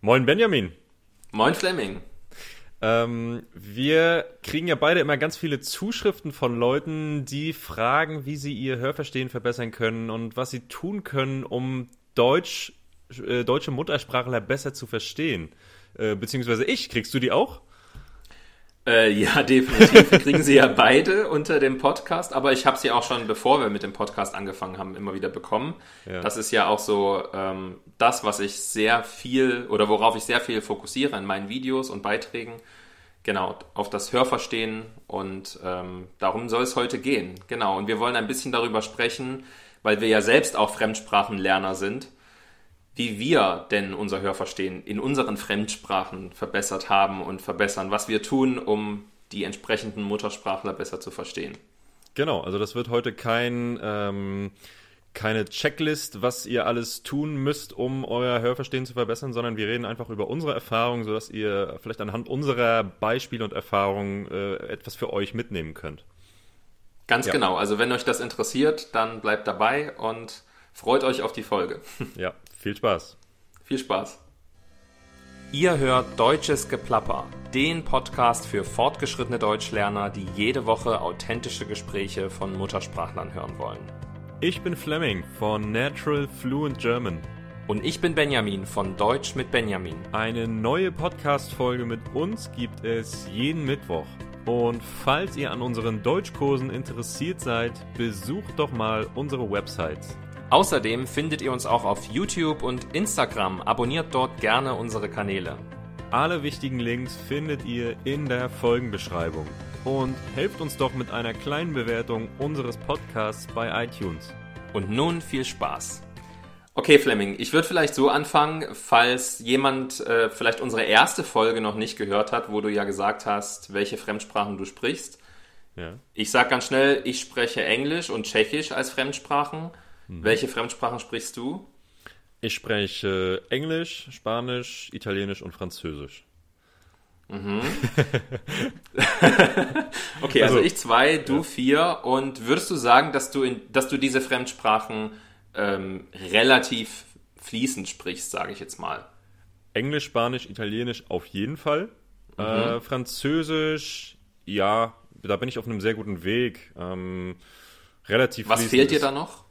Moin Benjamin. Moin Fleming. Ähm, wir kriegen ja beide immer ganz viele Zuschriften von Leuten, die fragen, wie sie ihr Hörverstehen verbessern können und was sie tun können, um Deutsch, äh, deutsche Muttersprachler besser zu verstehen. Äh, beziehungsweise ich, kriegst du die auch? Äh, ja, definitiv. Wir kriegen sie ja beide unter dem Podcast, aber ich habe sie auch schon, bevor wir mit dem Podcast angefangen haben, immer wieder bekommen. Ja. Das ist ja auch so ähm, das, was ich sehr viel oder worauf ich sehr viel fokussiere in meinen Videos und Beiträgen. Genau, auf das Hörverstehen und ähm, darum soll es heute gehen. Genau, und wir wollen ein bisschen darüber sprechen, weil wir ja selbst auch Fremdsprachenlerner sind wie wir denn unser Hörverstehen in unseren Fremdsprachen verbessert haben und verbessern, was wir tun, um die entsprechenden Muttersprachler besser zu verstehen. Genau, also das wird heute kein ähm, keine Checklist, was ihr alles tun müsst, um euer Hörverstehen zu verbessern, sondern wir reden einfach über unsere Erfahrungen, sodass ihr vielleicht anhand unserer Beispiele und Erfahrungen äh, etwas für euch mitnehmen könnt. Ganz ja. genau. Also wenn euch das interessiert, dann bleibt dabei und freut euch auf die Folge. Ja, viel Spaß. Viel Spaß. Ihr hört Deutsches Geplapper, den Podcast für fortgeschrittene Deutschlerner, die jede Woche authentische Gespräche von Muttersprachlern hören wollen. Ich bin Fleming von Natural Fluent German. Und ich bin Benjamin von Deutsch mit Benjamin. Eine neue Podcast-Folge mit uns gibt es jeden Mittwoch. Und falls ihr an unseren Deutschkursen interessiert seid, besucht doch mal unsere Website Außerdem findet ihr uns auch auf YouTube und Instagram. Abonniert dort gerne unsere Kanäle. Alle wichtigen Links findet ihr in der Folgenbeschreibung. Und helft uns doch mit einer kleinen Bewertung unseres Podcasts bei iTunes. Und nun viel Spaß. Okay, Fleming, ich würde vielleicht so anfangen, falls jemand äh, vielleicht unsere erste Folge noch nicht gehört hat, wo du ja gesagt hast, welche Fremdsprachen du sprichst. Ja. Ich sage ganz schnell, ich spreche Englisch und Tschechisch als Fremdsprachen. Mhm. Welche Fremdsprachen sprichst du? Ich spreche Englisch, Spanisch, Italienisch und Französisch. Mhm. okay, also, also, ich zwei, du ja. vier. Und würdest du sagen, dass du, in, dass du diese Fremdsprachen ähm, relativ fließend sprichst, sage ich jetzt mal? Englisch, Spanisch, Italienisch auf jeden Fall. Mhm. Äh, Französisch, ja, da bin ich auf einem sehr guten Weg. Ähm, relativ Was fehlt dir da noch?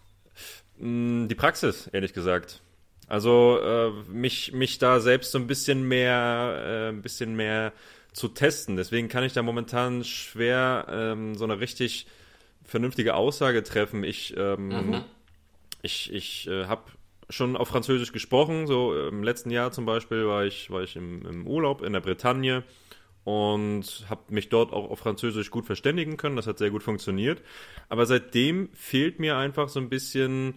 Die Praxis, ehrlich gesagt. Also äh, mich, mich da selbst so ein bisschen mehr, äh, ein bisschen mehr zu testen. Deswegen kann ich da momentan schwer ähm, so eine richtig vernünftige Aussage treffen. Ich, ähm, mhm. ich, ich äh, habe schon auf Französisch gesprochen. So im letzten Jahr zum Beispiel war ich, war ich im, im Urlaub in der Bretagne und habe mich dort auch auf Französisch gut verständigen können. Das hat sehr gut funktioniert. Aber seitdem fehlt mir einfach so ein bisschen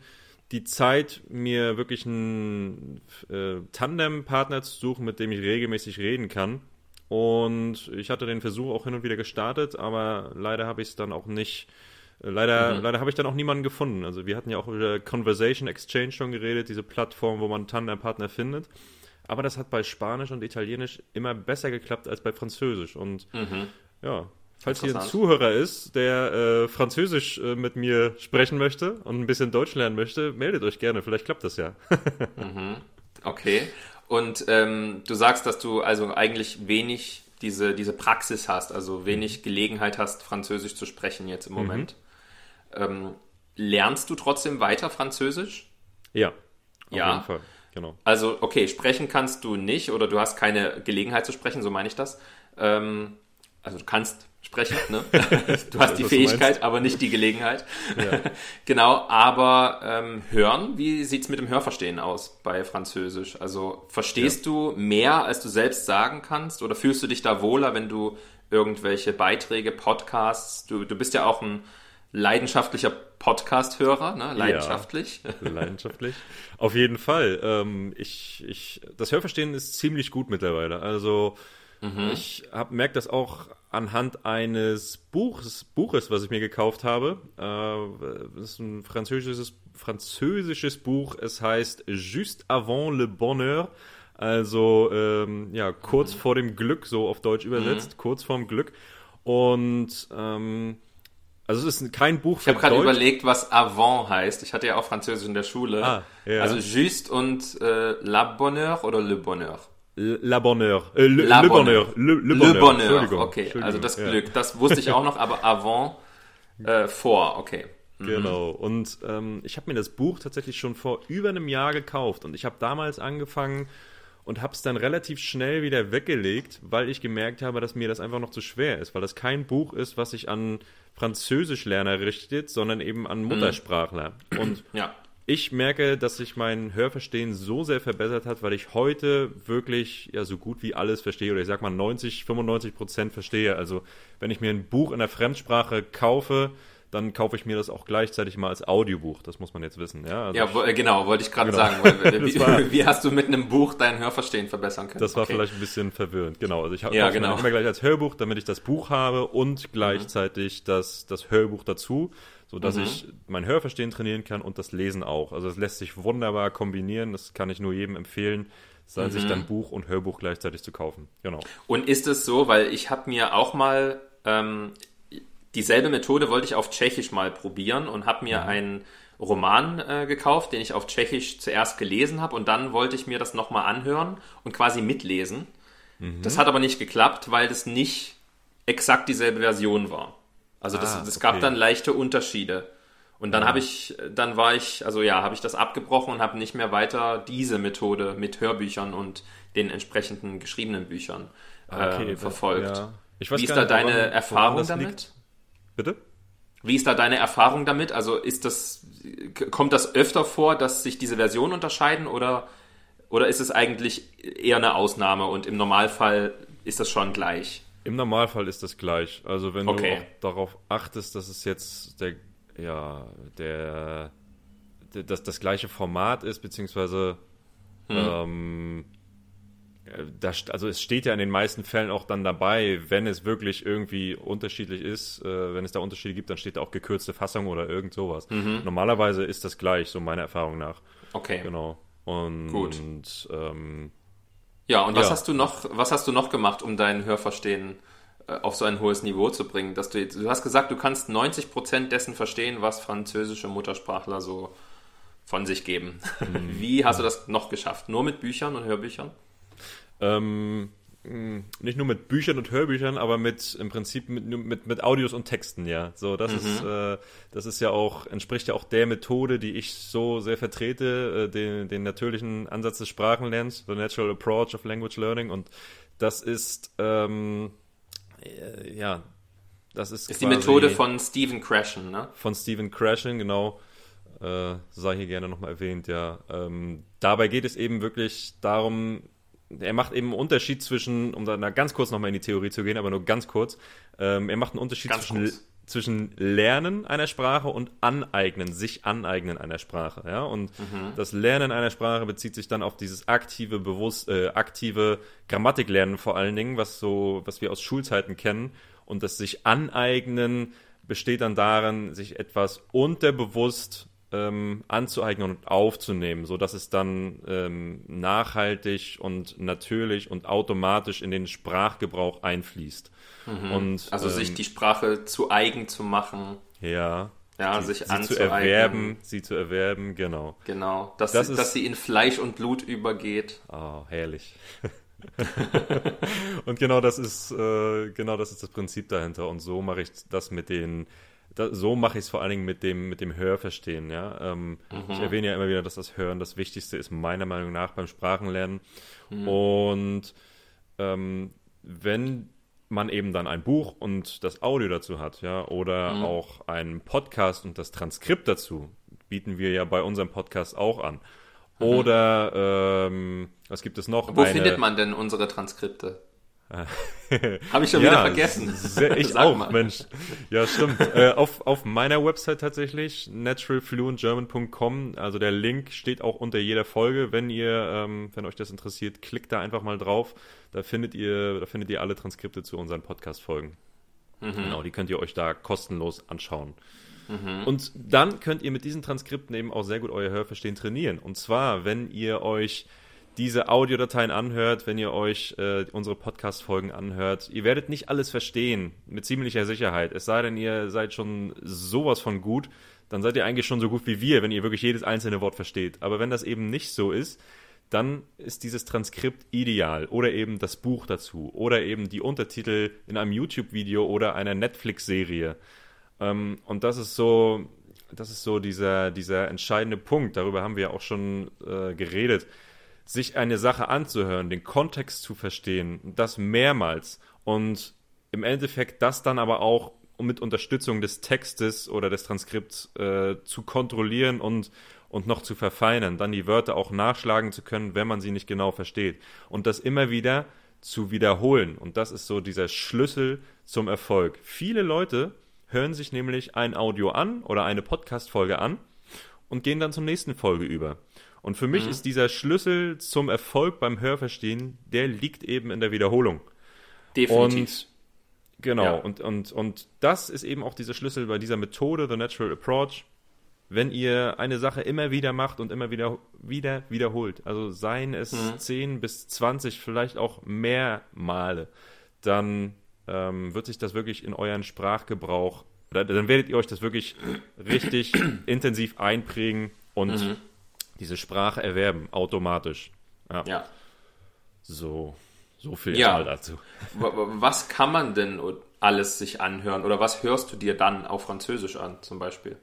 die Zeit, mir wirklich einen äh, Tandem-Partner zu suchen, mit dem ich regelmäßig reden kann. Und ich hatte den Versuch auch hin und wieder gestartet, aber leider habe ich es dann auch nicht. Äh, leider, mhm. leider habe ich dann auch niemanden gefunden. Also wir hatten ja auch über Conversation Exchange schon geredet, diese Plattform, wo man Tandem-Partner findet. Aber das hat bei Spanisch und Italienisch immer besser geklappt als bei Französisch. Und mhm. ja, falls hier ein Zuhörer ist, der äh, Französisch äh, mit mir sprechen möchte und ein bisschen Deutsch lernen möchte, meldet euch gerne. Vielleicht klappt das ja. mhm. Okay. Und ähm, du sagst, dass du also eigentlich wenig diese, diese Praxis hast, also wenig mhm. Gelegenheit hast, Französisch zu sprechen jetzt im mhm. Moment. Mhm. Ähm, lernst du trotzdem weiter Französisch? Ja, auf ja. jeden Fall genau. Also, okay, sprechen kannst du nicht oder du hast keine Gelegenheit zu sprechen, so meine ich das. Ähm, also du kannst sprechen, ne? du hast die Fähigkeit, aber nicht die Gelegenheit. Ja. genau, aber ähm, hören, wie sieht's mit dem Hörverstehen aus bei Französisch? Also verstehst ja. du mehr, als du selbst sagen kannst oder fühlst du dich da wohler, wenn du irgendwelche Beiträge, Podcasts, du, du bist ja auch ein leidenschaftlicher Podcast-Hörer, ne? Leidenschaftlich. Ja, leidenschaftlich. Auf jeden Fall. Ähm, ich, ich, das Hörverstehen ist ziemlich gut mittlerweile. Also mhm. ich merke das auch anhand eines Buches, Buches, was ich mir gekauft habe. Äh, das ist ein französisches, französisches Buch. Es heißt Juste avant le bonheur. Also ähm, ja, kurz mhm. vor dem Glück, so auf Deutsch übersetzt, mhm. kurz vorm Glück. Und ähm, also es ist kein Buch für Ich habe gerade überlegt, was avant heißt. Ich hatte ja auch Französisch in der Schule. Ah, ja. Also juste und äh, la bonheur oder le bonheur? La Bonheur. Äh, Le, La Le Bonheur. Bonheur. Le, Le Bonheur. Bonheur. Entschuldigung. Okay, Entschuldigung. also das Ja. Glück. Das wusste ich auch noch, aber avant äh, vor. Okay. Genau. Und ähm, ich habe mir das Buch tatsächlich schon vor über einem Jahr gekauft und ich habe damals angefangen und habe es dann relativ schnell wieder weggelegt, weil ich gemerkt habe, dass mir das einfach noch zu schwer ist, weil das kein Buch ist, was sich an Französischlerner richtet, sondern eben an Muttersprachler. Und Ja. ich merke, dass sich mein Hörverstehen so sehr verbessert hat, weil ich heute wirklich ja so gut wie alles verstehe oder ich sag mal 90, 95 Prozent verstehe. Also wenn ich mir ein Buch in der Fremdsprache kaufe, dann kaufe ich mir das auch gleichzeitig mal als Audiobuch. Das muss man jetzt wissen. Ja, also Ja, wo, äh, genau, wollte ich gerade Genau. sagen. Weil, Das wie, war- wie hast du mit einem Buch dein Hörverstehen verbessern können? Das war Okay. vielleicht ein bisschen verwirrend, genau. Also ich habe Ja, kaufe mir genau. immer gleich als Hörbuch, damit ich das Buch habe und gleichzeitig das, das Hörbuch dazu, sodass Mhm. ich mein Hörverstehen trainieren kann und das Lesen auch. Also es lässt sich wunderbar kombinieren, das kann ich nur jedem empfehlen, Mhm. sich dann Buch und Hörbuch gleichzeitig zu kaufen. Genau. Und ist es so, weil ich habe mir auch mal ähm, dieselbe Methode wollte ich auf Tschechisch mal probieren und habe mir einen Roman äh, gekauft, den ich auf Tschechisch zuerst gelesen habe und dann wollte ich mir das nochmal anhören und quasi mitlesen. Das hat aber nicht geklappt, weil das nicht exakt dieselbe Version war. Also das, Ah, das gab okay. dann leichte Unterschiede. Und dann habe ich, dann war ich, also ja, habe ich das abgebrochen und habe nicht mehr weiter diese Methode mit Hörbüchern und den entsprechenden geschriebenen Büchern äh, verfolgt. Ja. Ich weiß Wie ist da nicht, deine woran Erfahrung das damit? liegt. Bitte? Wie ist da deine Erfahrung damit? Also ist das, kommt das öfter vor, dass sich diese Versionen unterscheiden oder, oder ist es eigentlich eher eine Ausnahme und im Normalfall ist das schon gleich? Im Normalfall ist das gleich. Also wenn Okay. du darauf achtest, dass es jetzt der, ja, der, der das, das gleiche Format ist, beziehungsweise ähm, äh, da, st- also es steht ja in den meisten Fällen auch dann dabei, wenn es wirklich irgendwie unterschiedlich ist, äh, wenn es da Unterschiede gibt, dann steht da auch gekürzte Fassung oder irgend sowas. Normalerweise ist das gleich, so meiner Erfahrung nach. Okay. Genau. Und Gut. ähm, Ja, und was Ja. hast du noch, was hast du noch gemacht, um dein Hörverstehen äh, auf so ein hohes Niveau zu bringen? Dass du, jetzt, du hast gesagt, du kannst 90% dessen verstehen, was französische Muttersprachler so von sich geben. Wie hast du das noch geschafft? Nur mit Büchern und Hörbüchern? Ähm, mh, nicht nur mit Büchern und Hörbüchern, aber mit im Prinzip mit, mit, mit Audios und Texten, ja. So, das ist, äh, das ist ja auch, entspricht ja auch der Methode, die ich so sehr vertrete, äh, den, den natürlichen Ansatz des Sprachenlernens, the natural approach of language learning. Und das ist, ähm, äh, ja, das ist, Ist die Methode von Stephen Krashen, ne? von Stephen Krashen, genau. Äh, sei hier gerne nochmal erwähnt, ja. Ähm, dabei geht es eben wirklich darum, er macht eben einen Unterschied zwischen, um da ganz kurz nochmal in die Theorie zu gehen, aber nur ganz kurz, ähm, er macht einen Unterschied Ganz zwischen, kurz. zwischen Lernen einer Sprache und Aneignen, sich aneignen einer Sprache. Ja? Und Mhm. das Lernen einer Sprache bezieht sich dann auf dieses aktive, bewusst, äh, aktive Grammatiklernen vor allen Dingen, was so, was wir aus Schulzeiten kennen. Und das sich aneignen besteht dann darin, sich etwas unterbewusst ähm, anzueignen und aufzunehmen, so dass es dann ähm, nachhaltig und natürlich und automatisch in den Sprachgebrauch einfließt. Und Also ähm, sich die Sprache zu eigen zu machen, ja, ja, die, sich sie zu erwerben, sie zu erwerben, genau. Genau, dass, Das sie, ist- dass sie in Fleisch und Blut übergeht. Oh, herrlich. und genau das ist äh, genau das ist das Prinzip dahinter. Und so mache ich das mit den da, so mache ich es vor allen Dingen mit dem mit dem Hörverstehen. Ja, ähm, ich erwähne ja immer wieder, dass das Hören das Wichtigste ist meiner Meinung nach beim Sprachenlernen. Und ähm, wenn man eben dann ein Buch und das Audio dazu hat, ja, oder auch einen Podcast und das Transkript dazu, bieten wir ja bei unserem Podcast auch an. Oder ähm, was gibt es noch? Wo Eine- findet man denn unsere Transkripte? Habe ich schon wieder vergessen. Sehr, ich auch, mal. Mensch. Ja, stimmt. äh, auf, auf meiner Website tatsächlich, naturalfluentgerman.com, also der Link steht auch unter jeder Folge. Wenn ihr, ähm, wenn euch das interessiert, klickt da einfach mal drauf. Da findet ihr, da findet ihr alle Transkripte zu unseren Podcast-Folgen. Mhm. Genau, die könnt ihr euch da kostenlos anschauen. Und dann könnt ihr mit diesen Transkripten eben auch sehr gut euer Hörverstehen trainieren. Und zwar, wenn ihr euch diese Audiodateien anhört, wenn ihr euch äh, unsere Podcast-Folgen anhört, ihr werdet nicht alles verstehen, mit ziemlicher Sicherheit. Es sei denn, ihr seid schon sowas von gut, dann seid ihr eigentlich schon so gut wie wir, wenn ihr wirklich jedes einzelne Wort versteht. Aber wenn das eben nicht so ist, dann ist dieses Transkript ideal oder eben das Buch dazu oder eben die Untertitel in einem YouTube-Video oder einer Netflix-Serie. Ähm, und das ist so, das ist so dieser, dieser entscheidende Punkt. Darüber haben wir auch schon äh, geredet. Sich eine Sache anzuhören, den Kontext zu verstehen, das mehrmals und im Endeffekt das dann aber auch mit Unterstützung des Textes oder des Transkripts äh, zu kontrollieren und, und noch zu verfeinern, dann die Wörter auch nachschlagen zu können, wenn man sie nicht genau versteht. Und das immer wieder zu wiederholen. Und das ist so dieser Schlüssel zum Erfolg. Viele Leute hören sich nämlich ein Audio an oder eine Podcast-Folge an und gehen dann zur nächsten Folge über. Und für mich mhm. ist dieser Schlüssel zum Erfolg beim Hörverstehen, der liegt eben in der Wiederholung. Definitiv. Und genau, ja. und, und, und das ist eben auch dieser Schlüssel bei dieser Methode, The Natural Approach. Wenn ihr eine Sache immer wieder macht und immer wieder, wieder wiederholt, also seien es mhm. 10 bis 20, vielleicht auch mehr Male, dann ähm, wird sich das wirklich in euren Sprachgebrauch, dann werdet ihr euch das wirklich richtig intensiv einprägen und mhm. Diese Sprache erwerben, automatisch. Ja. ja. So, so viel ja. dazu. Was kann man denn alles sich anhören oder was hörst du dir dann auf Französisch an, zum Beispiel?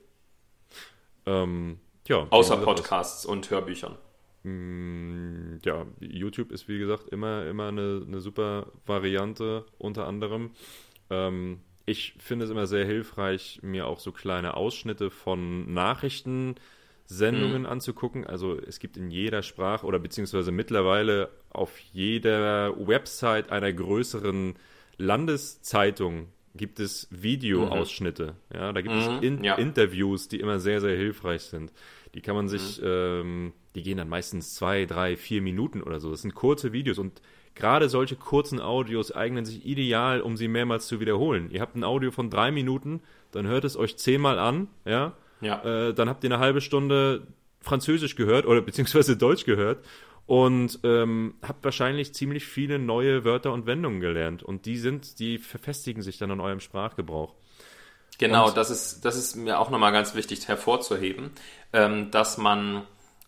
Ähm, ja. Außer Podcasts und Hörbüchern. Mm, ja, YouTube ist wie gesagt immer, immer eine, eine super Variante unter anderem. Ähm, ich finde es immer sehr hilfreich, mir auch so kleine Ausschnitte von Nachrichtensendungen mhm. anzugucken. Also es gibt in jeder Sprache oder beziehungsweise mittlerweile auf jeder Website einer größeren Landeszeitung gibt es Videoausschnitte. Mhm. Ja, da gibt mhm. es in ja. Interviews, die immer sehr, sehr hilfreich sind. Die kann man sich, mhm. ähm, die gehen dann meistens zwei, drei, vier Minuten oder so. Das sind kurze Videos und gerade solche kurzen Audios eignen sich ideal, um sie mehrmals zu wiederholen. Ihr habt ein Audio von drei Minuten, dann hört es euch zehnmal an, ja. Ja. Äh, dann habt ihr eine halbe Stunde Französisch gehört oder beziehungsweise Deutsch gehört und ähm, habt wahrscheinlich ziemlich viele neue Wörter und Wendungen gelernt. Und die sind, die verfestigen sich dann in eurem Sprachgebrauch. Genau, das ist, das ist mir auch nochmal ganz wichtig hervorzuheben, ähm, dass man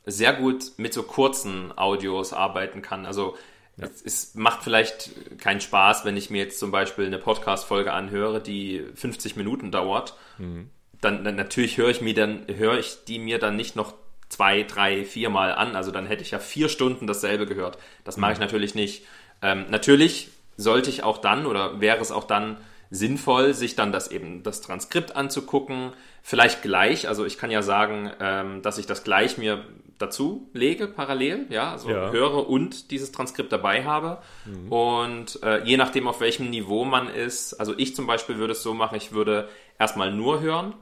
sehr gut mit so kurzen Audios arbeiten kann. Also ja. es, es, macht vielleicht keinen Spaß, wenn ich mir jetzt zum Beispiel eine Podcast-Folge anhöre, die 50 Minuten dauert. Mhm. Dann, dann, natürlich höre ich mir dann, höre ich die mir dann nicht noch zwei, drei, viermal an. Also dann hätte ich ja vier Stunden dasselbe gehört. Das mache ich mhm. natürlich nicht. Ähm, natürlich sollte ich auch dann oder wäre es auch dann sinnvoll, sich dann das eben das Transkript anzugucken, vielleicht gleich. Also ich kann ja sagen, ähm, dass ich das gleich mir dazu lege, parallel, ja, also ja. höre und dieses Transkript dabei habe. Mhm. Und äh, je nachdem, auf welchem Niveau man ist, also ich zum Beispiel würde es so machen, ich würde erstmal nur hören.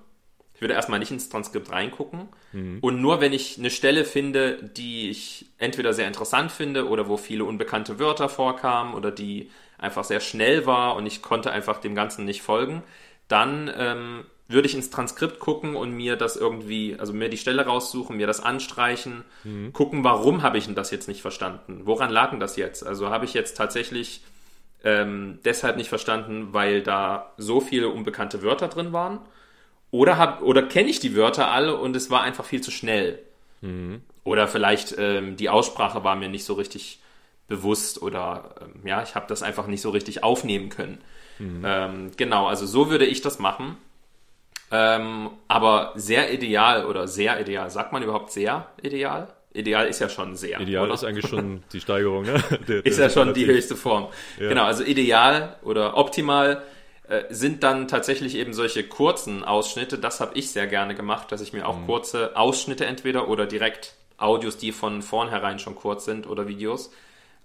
Ich würde erstmal nicht ins Transkript reingucken. Mhm. Und nur wenn ich eine Stelle finde, die ich entweder sehr interessant finde oder wo viele unbekannte Wörter vorkamen oder die einfach sehr schnell war und ich konnte einfach dem Ganzen nicht folgen, dann ähm, würde ich ins Transkript gucken und mir das irgendwie, also mir die Stelle raussuchen, mir das anstreichen, mhm. gucken, warum habe ich denn das jetzt nicht verstanden? Woran lag denn das jetzt? Also habe ich jetzt tatsächlich ähm, deshalb nicht verstanden, weil da so viele unbekannte Wörter drin waren? Oder, hab, oder kenne ich die Wörter alle und es war einfach viel zu schnell? Mhm. Oder vielleicht ähm, die Aussprache war mir nicht so richtig bewusst oder ähm, ja, ich habe das einfach nicht so richtig aufnehmen können. Mhm. Ähm, genau, also so würde ich das machen. Ähm, aber sehr ideal oder sehr ideal, sagt man überhaupt sehr ideal? Ideal ist ja schon sehr. Ideal oder? ist eigentlich schon die Steigerung, ne? Ist ja schon die höchste Form. Ja. Genau, also ideal oder optimal sind dann tatsächlich eben solche kurzen Ausschnitte. Das habe ich sehr gerne gemacht, dass ich mir auch mhm. kurze Ausschnitte entweder oder direkt Audios, die von vornherein schon kurz sind oder Videos,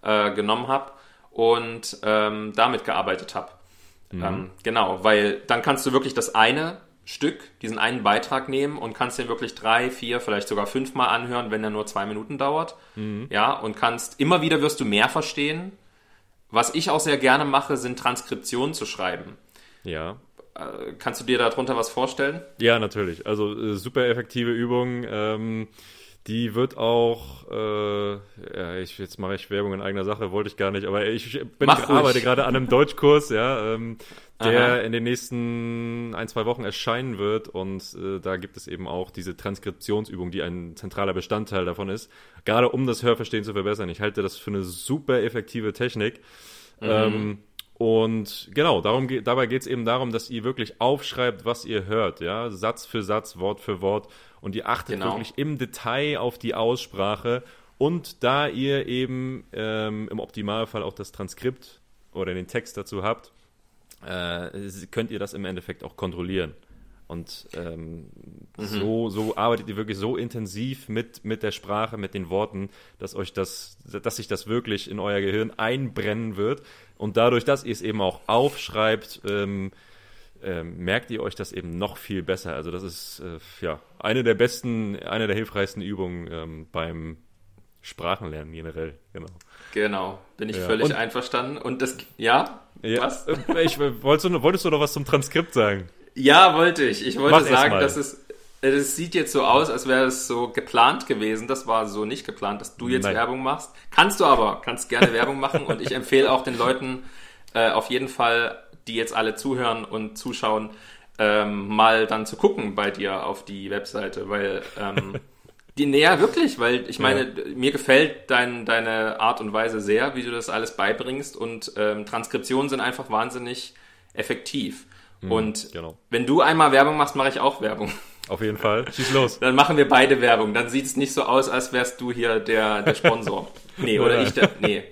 äh, genommen habe und ähm, damit gearbeitet habe. Mhm. Ähm, genau, weil dann kannst du wirklich das eine Stück, diesen einen Beitrag nehmen und kannst den wirklich drei, vier, vielleicht sogar fünfmal anhören, wenn er nur zwei Minuten dauert. Mhm. Ja, und kannst, immer wieder wirst du mehr verstehen. Was ich auch sehr gerne mache, sind Transkriptionen zu schreiben. Ja. Äh, kannst du dir darunter was vorstellen? Ja, natürlich. Also äh, super effektive Übung. Ähm, Die wird auch, äh, ja, ich, jetzt mache ich Werbung in eigener Sache, wollte ich gar nicht, aber ich bin, arbeite gerade an einem Deutschkurs, ja, ähm, der Aha. in den nächsten ein, zwei Wochen erscheinen wird und äh, da gibt es eben auch diese Transkriptionsübung, die ein zentraler Bestandteil davon ist, gerade um das Hörverstehen zu verbessern. Ich halte das für eine super effektive Technik. Mhm. Ähm, und genau, darum dabei geht es eben darum, dass ihr wirklich aufschreibt, was ihr hört, ja, Satz für Satz, Wort für Wort. Und ihr achtet genau. wirklich im Detail auf die Aussprache. Und da ihr eben ähm, im Optimalfall auch das Transkript oder den Text dazu habt, äh, könnt ihr das im Endeffekt auch kontrollieren. Und ähm, mhm. so, so arbeitet ihr wirklich so intensiv mit, mit der Sprache, mit den Worten, dass euch das, dass sich das wirklich in euer Gehirn einbrennen wird. Und dadurch, dass ihr es eben auch aufschreibt, ähm, ähm, merkt ihr euch das eben noch viel besser. Also das ist äh, ja eine der besten, eine der hilfreichsten Übungen ähm, beim Sprachenlernen generell. Genau. Genau, bin ich ja. völlig Und, einverstanden. Und das, ja, ja was? Ich, wolltest, du, wolltest du noch was zum Transkript sagen? Ja, wollte ich. Ich wollte Mach sagen, dass es, es sieht jetzt so aus, als wäre es so geplant gewesen. Das war so nicht geplant, dass du jetzt Nein. Werbung machst. Kannst du aber, kannst gerne Werbung machen. Und ich empfehle auch den Leuten äh, auf jeden Fall, die jetzt alle zuhören und zuschauen, ähm, mal dann zu gucken bei dir auf die Webseite, weil ähm, die näher wirklich, weil ich meine, ja. mir gefällt dein, deine Art und Weise sehr, wie du das alles beibringst und ähm, Transkriptionen sind einfach wahnsinnig effektiv. Mhm, und genau. wenn du einmal Werbung machst, mache ich auch Werbung. Auf jeden Fall. Schieß los. Dann machen wir beide Werbung. Dann sieht es nicht so aus, als wärst du hier der, der Sponsor. nee, oder ja. ich der. Nee.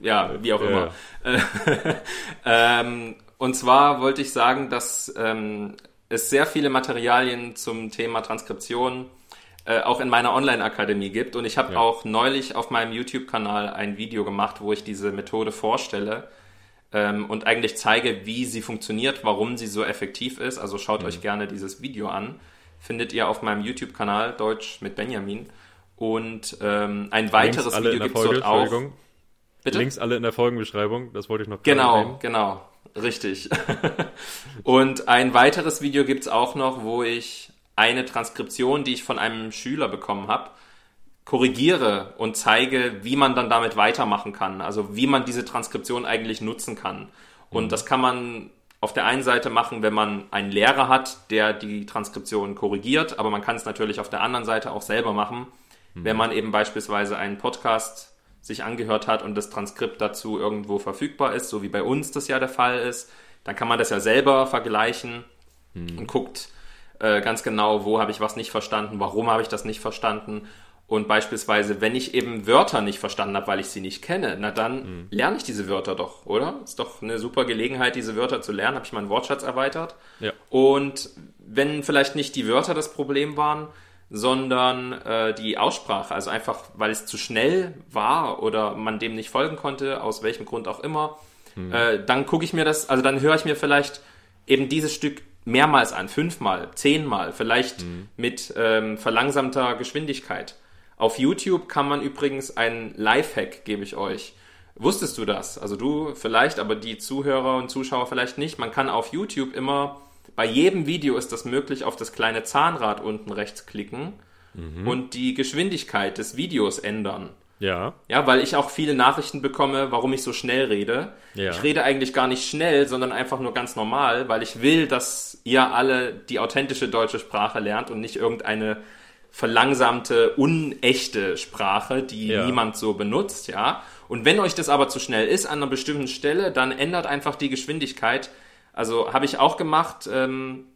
Ja, wie auch immer. ähm, und zwar wollte ich sagen, dass ähm, es sehr viele Materialien zum Thema Transkription äh, auch in meiner Online-Akademie gibt. Und ich habe ja. auch neulich auf meinem YouTube-Kanal ein Video gemacht, wo ich diese Methode vorstelle ähm, und eigentlich zeige, wie sie funktioniert, warum sie so effektiv ist. Also schaut mhm. euch gerne dieses Video an. Findet ihr auf meinem YouTube-Kanal Deutsch mit Benjamin. Und ähm, ein weiteres Video gibt es dort auch. Bitte? Links alle in der Folgenbeschreibung, das wollte ich noch Genau, erwähnen. genau, richtig. und ein weiteres Video gibt es auch noch, wo ich eine Transkription, die ich von einem Schüler bekommen habe, korrigiere und zeige, wie man dann damit weitermachen kann. Also wie man diese Transkription eigentlich nutzen kann. Und mhm. das kann man auf der einen Seite machen, wenn man einen Lehrer hat, der die Transkription korrigiert, aber man kann es natürlich auf der anderen Seite auch selber machen, mhm. wenn man eben beispielsweise einen Podcast sich angehört hat und das Transkript dazu irgendwo verfügbar ist, so wie bei uns das ja der Fall ist, dann kann man das ja selber vergleichen mhm. und guckt äh, ganz genau, wo habe ich was nicht verstanden, warum habe ich das nicht verstanden und beispielsweise, wenn ich eben Wörter nicht verstanden habe, weil ich sie nicht kenne, na dann mhm. lerne ich diese Wörter doch, oder? Ist doch eine super Gelegenheit, diese Wörter zu lernen. Habe ich meinen Wortschatz erweitert. Ja. Und wenn vielleicht nicht die Wörter das Problem waren, sondern äh, die Aussprache, also einfach, weil es zu schnell war oder man dem nicht folgen konnte, aus welchem Grund auch immer, mhm. äh, dann gucke ich mir das, also dann höre ich mir vielleicht eben dieses Stück mehrmals an, fünfmal, zehnmal, vielleicht mhm. mit ähm, verlangsamter Geschwindigkeit. Auf YouTube kann man übrigens einen Lifehack, gebe ich euch. Wusstest du das? Also du vielleicht, aber die Zuhörer und Zuschauer vielleicht nicht. Man kann auf YouTube immer, bei jedem Video ist das möglich, auf das kleine Zahnrad unten rechts klicken mhm. und die Geschwindigkeit des Videos ändern. Ja. Ja, weil ich auch viele Nachrichten bekomme, warum ich so schnell rede. Ja. Ich rede eigentlich gar nicht schnell, sondern einfach nur ganz normal, weil ich will, dass ihr alle die authentische deutsche Sprache lernt und nicht irgendeine verlangsamte, unechte Sprache, die ja. niemand so benutzt, ja. Und wenn euch das aber zu schnell ist an einer bestimmten Stelle, dann ändert einfach die Geschwindigkeit. Also habe ich auch gemacht. Ähm,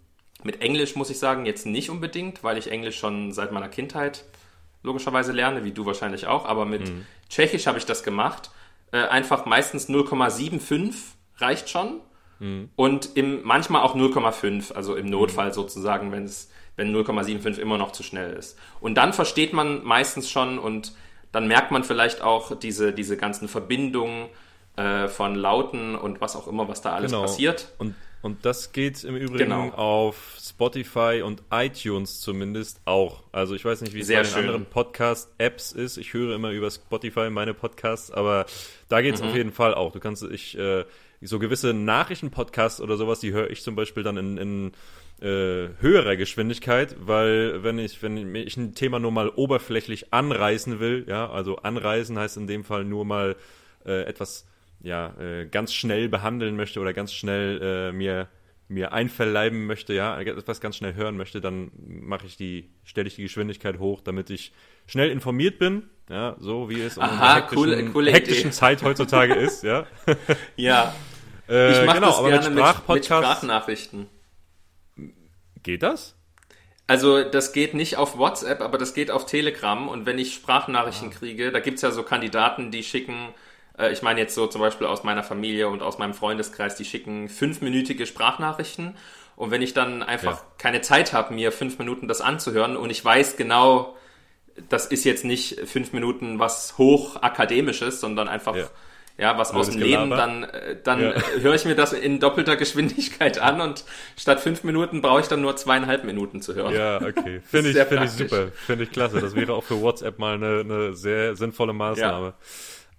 mit Englisch muss ich sagen, jetzt nicht unbedingt, weil ich Englisch schon seit meiner Kindheit logischerweise lerne, wie du wahrscheinlich auch. Aber mit mhm. Tschechisch habe ich das gemacht. Äh, einfach meistens 0,75 reicht schon. Mhm. Und im, manchmal auch 0,5, also im Notfall mhm. sozusagen, wenn es wenn 0,75 immer noch zu schnell ist. Und dann versteht man meistens schon und dann merkt man vielleicht auch diese, diese ganzen Verbindungen äh, von Lauten und was auch immer, was da alles genau. passiert. Und, und das geht im Übrigen genau. auf Spotify und iTunes zumindest auch. Also ich weiß nicht, wie es bei den anderen Podcast-Apps ist. Ich höre immer über Spotify meine Podcasts, aber da geht es mhm. auf jeden Fall auch. Du kannst, ich, äh, so gewisse Nachrichten-Podcasts oder sowas, die höre ich zum Beispiel dann in, in äh, höherer Geschwindigkeit, weil wenn ich, wenn ich ein Thema nur mal oberflächlich anreißen will, ja, also anreißen heißt in dem Fall nur mal äh, etwas ja, äh, ganz schnell behandeln möchte oder ganz schnell äh, mir mir einverleiben möchte, ja, etwas ganz schnell hören möchte, dann mache ich die, stelle ich die Geschwindigkeit hoch, damit ich schnell informiert bin, ja, so wie es in Aha, hektischen, coole, coole hektischen Zeit heutzutage ist, ja. ja. Äh, ich mache genau, das gerne mit mit, Sprachnachrichten. Geht das? Also das geht nicht auf WhatsApp, aber das geht auf Telegram. Und wenn ich Sprachnachrichten kriege, da gibt's ja so Kandidaten, die schicken, äh, ich meine jetzt so zum Beispiel aus meiner Familie und aus meinem Freundeskreis, die schicken fünfminütige Sprachnachrichten. Und wenn ich dann einfach Ja. keine Zeit habe, mir fünf Minuten das anzuhören und ich weiß genau, das ist jetzt nicht fünf Minuten was hochakademisches, sondern einfach Ja. Ja, was aus dem Leben, dann, äh, dann Ja. höre ich mir das in doppelter Geschwindigkeit an und statt fünf Minuten brauche ich dann nur zweieinhalb Minuten zu hören. Ja, okay. Finde ich, finde ich super. Finde ich klasse. Das wäre auch für WhatsApp mal eine, eine sehr sinnvolle Maßnahme.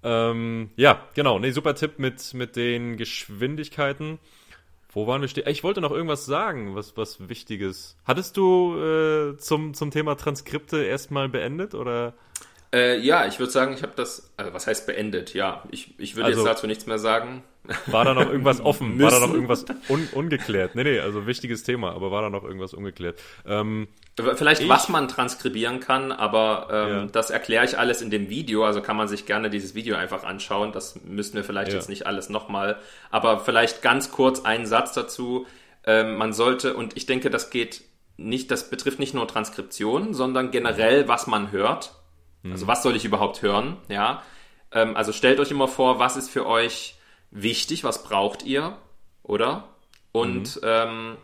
Ja, ähm, ja genau. Nee, super Tipp mit, mit den Geschwindigkeiten. Wo waren wir stehen? Ich wollte noch irgendwas sagen, was, was Wichtiges. Hattest du äh, zum, zum Thema Transkripte erstmal beendet oder? Äh, ja, ich würde sagen, ich habe das, also was heißt beendet? Ja, ich, ich würde Also- jetzt dazu nichts mehr sagen. War da noch irgendwas offen? War da noch irgendwas un, ungeklärt? Nee, nee, also wichtiges Thema, aber war da noch irgendwas ungeklärt? Ähm, Vielleicht, Ich- was man transkribieren kann, aber ähm, Ja. das erkläre ich alles in dem Video. Also kann man sich gerne dieses Video einfach anschauen. Das müssen wir vielleicht Ja. jetzt nicht alles nochmal. Aber vielleicht ganz kurz einen Satz dazu. Ähm, man sollte, und ich denke, das geht nicht, das betrifft nicht nur Transkription, sondern generell, was man hört. Also was soll ich überhaupt hören? Ja. Ähm, also stellt euch immer vor, was ist für euch wichtig, was braucht ihr, oder? Und ähm,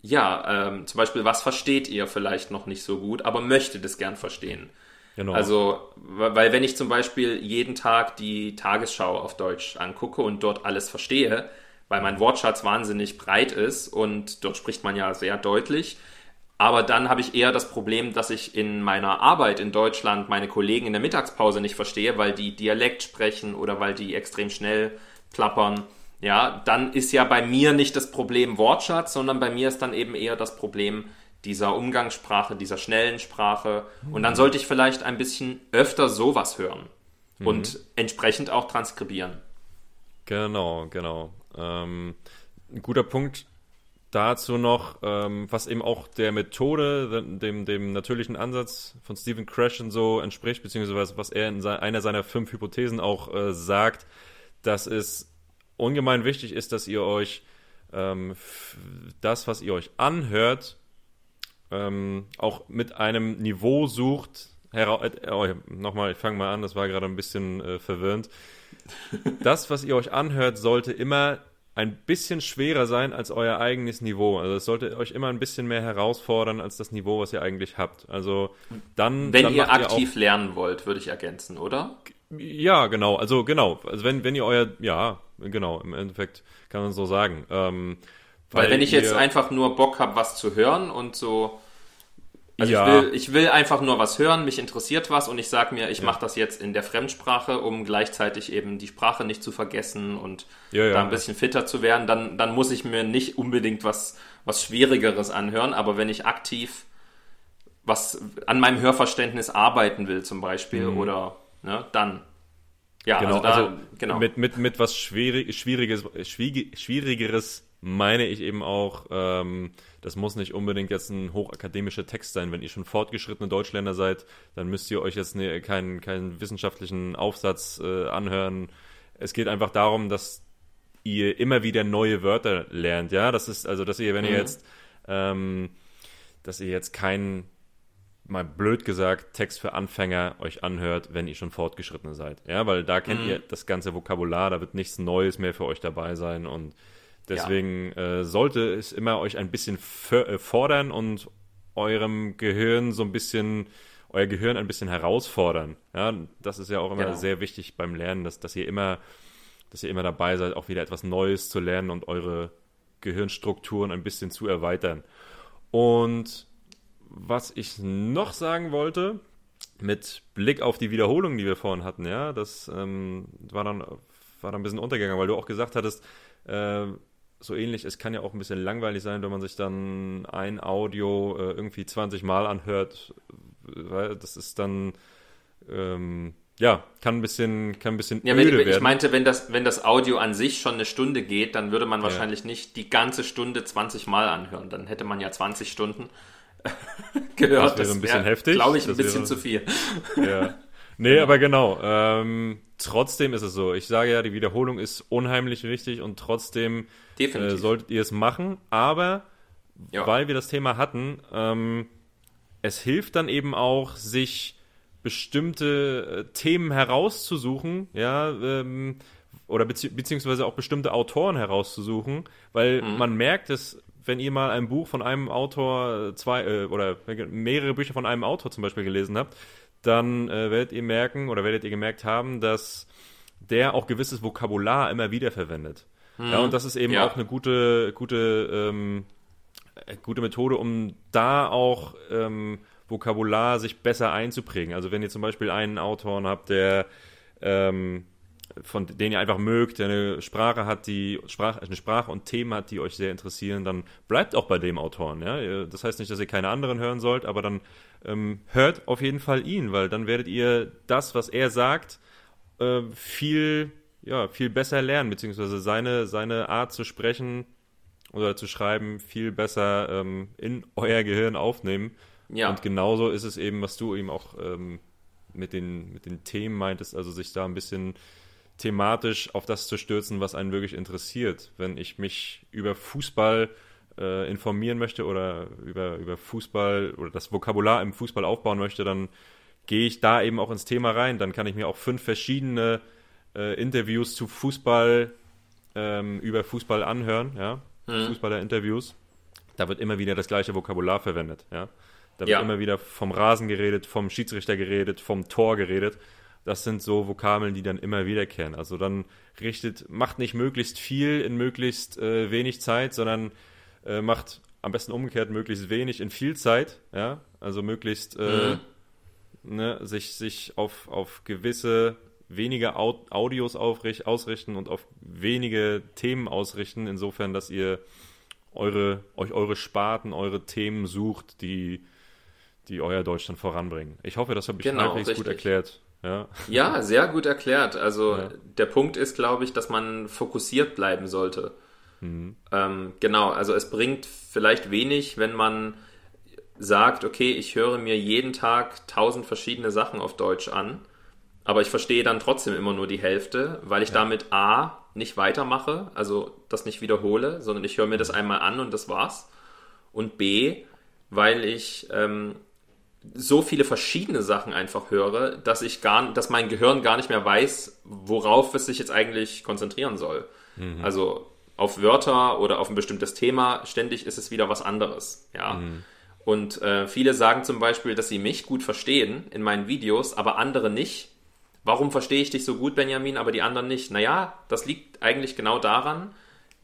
ja, ähm, zum Beispiel, was versteht ihr vielleicht noch nicht so gut, aber möchtet es gern verstehen? genau. Also, weil wenn ich zum Beispiel jeden Tag die Tagesschau auf Deutsch angucke und dort alles verstehe, weil mein Wortschatz wahnsinnig breit ist und dort spricht man ja sehr deutlich, aber dann habe ich eher das Problem, dass ich in meiner Arbeit in Deutschland meine Kollegen in der Mittagspause nicht verstehe, weil die Dialekt sprechen oder weil die extrem schnell plappern. Ja, dann ist ja bei mir nicht das Problem Wortschatz, sondern bei mir ist dann eben eher das Problem dieser Umgangssprache, dieser schnellen Sprache. Und dann sollte ich vielleicht ein bisschen öfter sowas hören und entsprechend auch transkribieren. Genau, genau. Ähm, ein guter Punkt dazu noch, ähm, was eben auch der Methode, dem, dem natürlichen Ansatz von Stephen Krashen so entspricht, beziehungsweise was er in se- einer seiner fünf Hypothesen auch äh, sagt, dass es ungemein wichtig ist, dass ihr euch ähm, das, was ihr euch anhört, ähm, auch mit einem Niveau sucht. Hera äh, oh, nochmal, ich fange mal an, das war gerade ein bisschen äh, verwirrend. Das, was ihr euch anhört, sollte immer ein bisschen schwerer sein als euer eigenes Niveau. Also es sollte euch immer ein bisschen mehr herausfordern als das Niveau, was ihr eigentlich habt. Also dann, Wenn dann ihr aktiv lernen wollt, würde ich ergänzen, oder? ja, genau. Also genau. Also wenn wenn ihr euer ja genau im Endeffekt kann man so sagen. Ähm, Weil, wenn ich jetzt ihr- einfach nur Bock habe, was zu hören und so. Also Ja. ich, will, ich will einfach nur was hören, mich interessiert was und ich sage mir, ich mache das jetzt in der Fremdsprache, um gleichzeitig eben die Sprache nicht zu vergessen und Ja, ja. da ein bisschen fitter zu werden, dann, dann muss ich mir nicht unbedingt was, was Schwierigeres anhören, aber wenn ich aktiv was an meinem Hörverständnis arbeiten will zum Beispiel oder ne, dann. Ja, Genau, also, da, also genau. mit, mit, mit was Schwierig, Schwieriges, Schwierig, Schwierigeres meine ich eben auch, ähm, das muss nicht unbedingt jetzt ein hochakademischer Text sein. Wenn ihr schon fortgeschrittene Deutschländer seid, dann müsst ihr euch jetzt ne, keinen, keinen wissenschaftlichen Aufsatz äh, anhören. Es geht einfach darum, dass ihr immer wieder neue Wörter lernt, ja. Das ist, also, dass ihr, wenn ihr Mhm. jetzt, ähm, dass ihr jetzt keinen mal blöd gesagt, Text für Anfänger euch anhört, wenn ihr schon fortgeschritten seid. Ja, weil da kennt Mhm. ihr das ganze Vokabular, da wird nichts Neues mehr für euch dabei sein und deswegen äh, sollte es immer euch ein bisschen äh, fordern und eurem Gehirn so ein bisschen, euer Gehirn ein bisschen herausfordern. Ja, das ist ja auch immer Genau. sehr wichtig beim Lernen, dass, dass ihr immer, dass ihr immer dabei seid, auch wieder etwas Neues zu lernen und eure Gehirnstrukturen ein bisschen zu erweitern. Und was ich noch sagen wollte, mit Blick auf die Wiederholung, die wir vorhin hatten, ja, das ähm, war, dann, war dann ein bisschen untergegangen, weil du auch gesagt hattest, äh, so ähnlich, es kann ja auch ein bisschen langweilig sein, wenn man sich dann ein Audio äh, irgendwie 20 Mal anhört, weil das ist dann, ähm, ja, kann ein bisschen, kann ein bisschen ja, öde wenn, werden. Ich meinte, wenn das, wenn das Audio an sich schon eine Stunde geht, dann würde man wahrscheinlich ja. nicht die ganze Stunde 20 Mal anhören. Dann hätte man ja 20 Stunden gehört. Das wäre ein bisschen wär, heftig. Glaube ich, ein das bisschen wäre, zu viel. Ja. Nee, aber genau. Ähm, trotzdem ist es so. Ich sage ja, die Wiederholung ist unheimlich wichtig und trotzdem äh, solltet ihr es machen. Aber ja. weil wir das Thema hatten, ähm, es hilft dann eben auch, sich bestimmte äh, Themen herauszusuchen, ja, ähm, oder bezieh beziehungsweise auch bestimmte Autoren herauszusuchen, weil mhm. man merkt es, wenn ihr mal ein Buch von einem Autor, äh, zwei äh, oder mehrere Bücher von einem Autor zum Beispiel gelesen habt, dann äh, werdet ihr merken oder werdet ihr gemerkt haben, dass der auch gewisses Vokabular immer wieder verwendet. Mhm. Ja, und das ist eben ja. auch eine gute, gute, ähm, äh, gute Methode, um da auch ähm, Vokabular sich besser einzuprägen. Also wenn ihr zum Beispiel einen Autoren habt, der ähm, von denen ihr einfach mögt, der eine Sprache hat, die Sprache, eine Sprache und Themen hat, die euch sehr interessieren, dann bleibt auch bei dem Autoren. Ja? Das heißt nicht, dass ihr keine anderen hören sollt, aber dann ähm, hört auf jeden Fall ihn, weil dann werdet ihr das, was er sagt, äh, viel, ja, viel besser lernen, beziehungsweise seine, seine Art zu sprechen oder zu schreiben viel besser ähm, in euer Gehirn aufnehmen. Ja. Und genauso ist es eben, was du eben auch ähm, mit, den, mit den Themen meintest, also sich da ein bisschen thematisch auf das zu stürzen, was einen wirklich interessiert. Wenn ich mich über Fußball äh, informieren möchte oder über, über Fußball oder das Vokabular im Fußball aufbauen möchte, dann gehe ich da eben auch ins Thema rein. Dann kann ich mir auch fünf verschiedene äh, Interviews zu Fußball ähm, über Fußball anhören, ja, mhm. Fußballer-Interviews. Da wird immer wieder das gleiche Vokabular verwendet, ja. Da wird ja. immer wieder vom Rasen geredet, vom Schiedsrichter geredet, vom Tor geredet. Das sind so Vokabeln, die dann immer wiederkehren. Also dann richtet, macht nicht möglichst viel in möglichst äh, wenig Zeit, sondern äh, macht am besten umgekehrt möglichst wenig in viel Zeit, ja, also möglichst äh, mhm. ne, sich, sich auf, auf gewisse wenige Audios aufricht, ausrichten und auf wenige Themen ausrichten, insofern, dass ihr eure, euch eure Sparten, eure Themen sucht, die, die euer Deutschland voranbringen. Ich hoffe, das habe ich genau, halbwegs gut erklärt. Ja. ja, sehr gut erklärt. Also ja. der Punkt ist, glaube ich, dass man fokussiert bleiben sollte. Mhm. Ähm, genau, also es bringt vielleicht wenig, wenn man sagt, okay, ich höre mir jeden Tag tausend verschiedene Sachen auf Deutsch an, aber ich verstehe dann trotzdem immer nur die Hälfte, weil ich ja. damit A nicht weitermache, also das nicht wiederhole, sondern ich höre mir das mhm. einmal an und das war's. Und B, weil ich ähm, so viele verschiedene Sachen einfach höre, dass ich gar, dass mein Gehirn gar nicht mehr weiß, worauf es sich jetzt eigentlich konzentrieren soll. Mhm. Also auf Wörter oder auf ein bestimmtes Thema, ständig ist es wieder was anderes. Ja. Mhm. Und äh, viele sagen zum Beispiel, dass sie mich gut verstehen in meinen Videos, aber andere nicht. Warum verstehe ich dich so gut, Benjamin, aber die anderen nicht? Naja, das liegt eigentlich genau daran,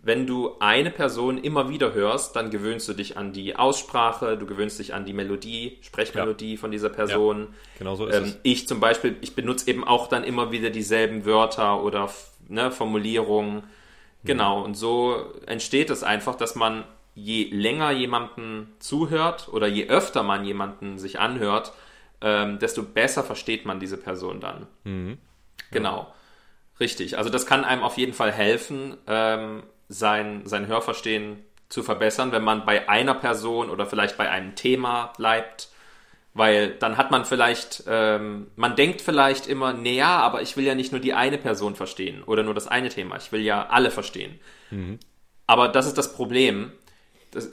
wenn du eine Person immer wieder hörst, dann gewöhnst du dich an die Aussprache, du gewöhnst dich an die Melodie, Sprechmelodie ja. von dieser Person. Ja, genau so ist ähm, es. Ich zum Beispiel, ich benutze eben auch dann immer wieder dieselben Wörter oder ne, Formulierungen. Genau, und so entsteht es einfach, dass man je länger jemanden zuhört oder je öfter man jemanden sich anhört, ähm, desto besser versteht man diese Person dann. Mhm. Genau. Ja. Richtig. Also das kann einem auf jeden Fall helfen, ähm, sein, sein Hörverstehen zu verbessern, wenn man bei einer Person oder vielleicht bei einem Thema bleibt weil dann hat man vielleicht, ähm, man denkt vielleicht immer, naja, aber ich will ja nicht nur die eine Person verstehen oder nur das eine Thema, ich will ja alle verstehen. Mhm. Aber das ist das Problem. Das,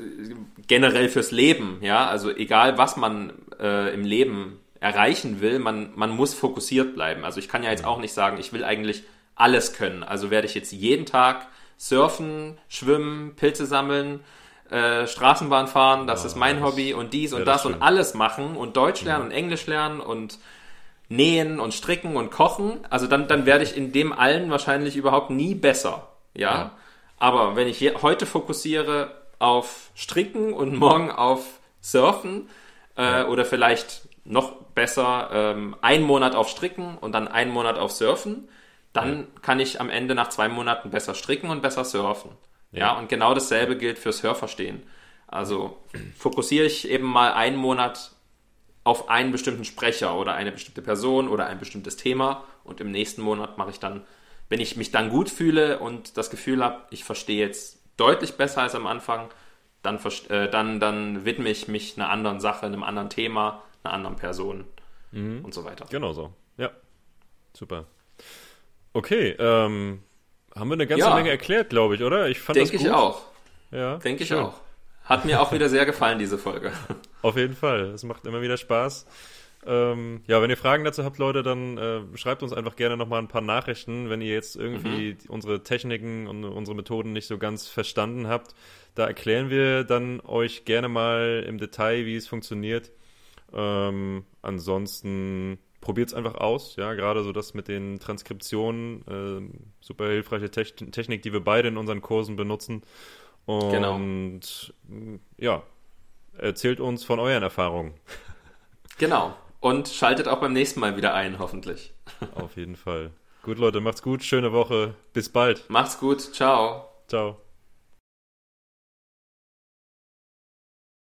generell fürs Leben, ja, also egal was man äh, im Leben erreichen will, man, man muss fokussiert bleiben. Also ich kann ja jetzt mhm. auch nicht sagen, ich will eigentlich alles können. Also werde ich jetzt jeden Tag surfen, schwimmen, Pilze sammeln, äh, Straßenbahn fahren, das ja, ist mein das Hobby und dies und das, das und alles machen und Deutsch lernen mhm. und Englisch lernen und nähen und stricken und kochen. Also dann, dann werde ich in dem allen wahrscheinlich überhaupt nie besser. Ja. ja. Aber wenn ich heute fokussiere auf Stricken und morgen auf Surfen äh, ja. oder vielleicht noch besser ähm, einen Monat auf Stricken und dann einen Monat auf Surfen, dann kann ich am Ende nach zwei Monaten besser stricken und besser surfen. Ja. ja, und genau dasselbe gilt fürs Hörverstehen. Also fokussiere ich eben mal einen Monat auf einen bestimmten Sprecher oder eine bestimmte Person oder ein bestimmtes Thema und im nächsten Monat mache ich dann, wenn ich mich dann gut fühle und das Gefühl habe, ich verstehe jetzt deutlich besser als am Anfang, dann, äh, dann, dann widme ich mich einer anderen Sache, einem anderen Thema, einer anderen Person mhm. und so weiter. Genau so. Ja. Super. Okay, ähm, haben wir eine ganze ja. Menge erklärt, glaube ich, oder? Ich fand Denke das gut. ich auch. Ja. Denke ich Schön. auch. Hat mir auch wieder sehr gefallen, diese Folge. Auf jeden Fall. Es macht immer wieder Spaß. Ähm, ja, wenn ihr Fragen dazu habt, Leute, dann äh, schreibt uns einfach gerne nochmal ein paar Nachrichten, wenn ihr jetzt irgendwie mhm. unsere Techniken und unsere Methoden nicht so ganz verstanden habt. Da erklären wir dann euch gerne mal im Detail, wie es funktioniert. Ähm, ansonsten probiert es einfach aus, ja, gerade so das mit den Transkriptionen, äh, super hilfreiche Te Technik, die wir beide in unseren Kursen benutzen. Und genau. ja, erzählt uns von euren Erfahrungen. Genau. Und schaltet auch beim nächsten Mal wieder ein, hoffentlich. Auf jeden Fall. Gut, Leute, macht's gut, schöne Woche. Bis bald. Macht's gut. Ciao. Ciao.